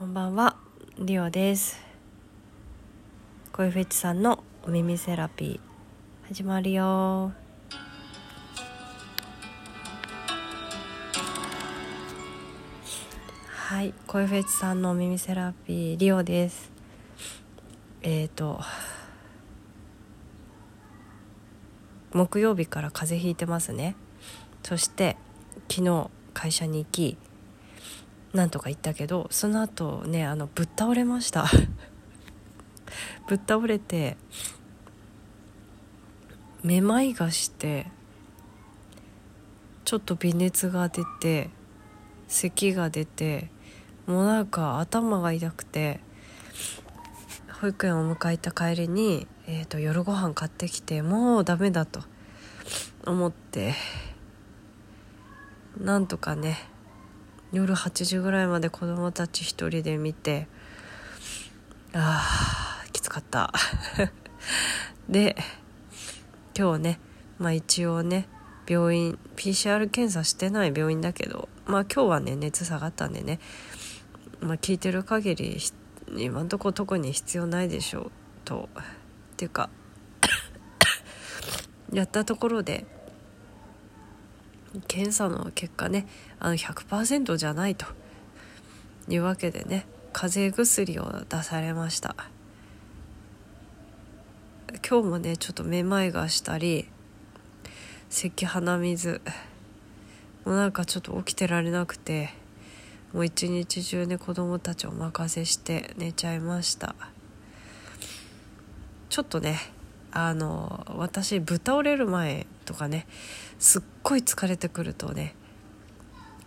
こんばんは、リオです。声フェチさんのお耳セラピー始まるよ。はい、声フェチさんのお耳セラピーリオです。えっ、ー、と木曜日から風邪ひいてますね。そして昨日会社に行き。なんとか言ったけどその後ねあのぶっ倒れました。ぶっ倒れてめまいがしてちょっと微熱が出て咳が出てもうなんか頭が痛くて保育園を迎えた帰りに、えーと、と夜ご飯買ってきてもうダメだと思ってなんとかね夜8時ぐらいまで子供たち一人で見てあーきつかった。で今日ねまあ一応ね病院 PCR 検査してない病院だけどまあ今日はね熱下がったんでねまあ聞いてる限り今んとこ特に必要ないでしょうと。っていうか やったところで検査の結果ねあの100%じゃないというわけでね風邪薬を出されました。今日もねちょっとめまいがしたり咳鼻水もうなんかちょっと起きてられなくてもう一日中ね子供たちお任せして寝ちゃいました。ちょっとねあの私ぶっ倒れる前とかねすっごい疲れてくるとね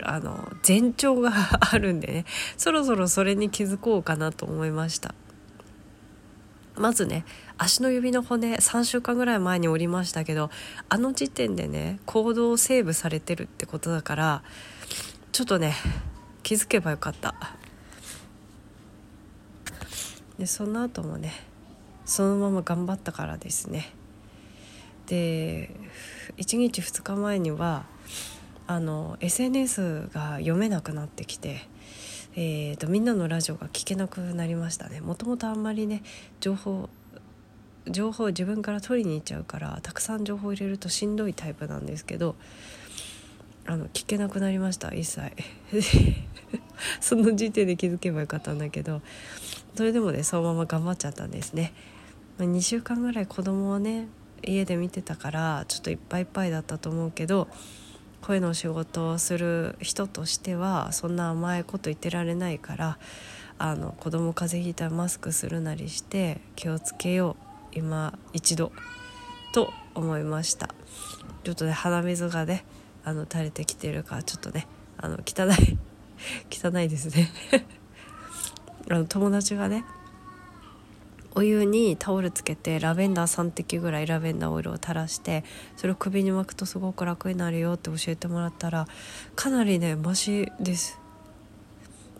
あの前兆が あるんでねそろそろそれに気づこうかなと思いました。まずね足の指の骨3週間ぐらい前に折りましたけどあの時点でね行動をセーブされてるってことだからちょっとね気づけばよかった。でその後もねそのまま頑張ったからですね。で1日2日前にはあの SNS が読めなくなってきて、えーと、みんなのラジオが聞けなくなりましたね。もともとあんまりね情報情報を自分から取りに行っちゃうからたくさん情報入れるとしんどいタイプなんですけどあの聞けなくなりました一切。その時点で気づけばよかったんだけどそれでもねそのまま頑張っちゃったんですね。2週間ぐらい子供をね家で見てたからちょっといっぱいいっぱいだったと思うけど声の仕事をする人としてはそんな甘いこと言ってられないからあの子供風邪ひいたらマスクするなりして気をつけよう今一度と思いました。ちょっとね鼻水がねあの垂れてきてるからちょっとねあの汚い 汚いですね。あの友達がねお湯にタオルつけてラベンダー3滴ぐらいラベンダーオイルを垂らしてそれを首に巻くとすごく楽になるよって教えてもらったらかなりねマシです。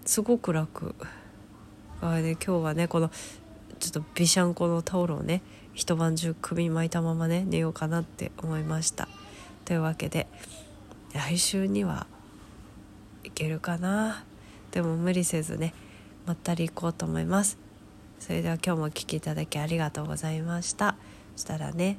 すごく楽。あね今日はねこのちょっとビシャンコのタオルをね一晩中首に巻いたままね寝ようかなって思いました。というわけで来週にはいけるかな。でも無理せずねまったり行こうと思います。それでは今日もお聴きいただきありがとうございました。そしたらね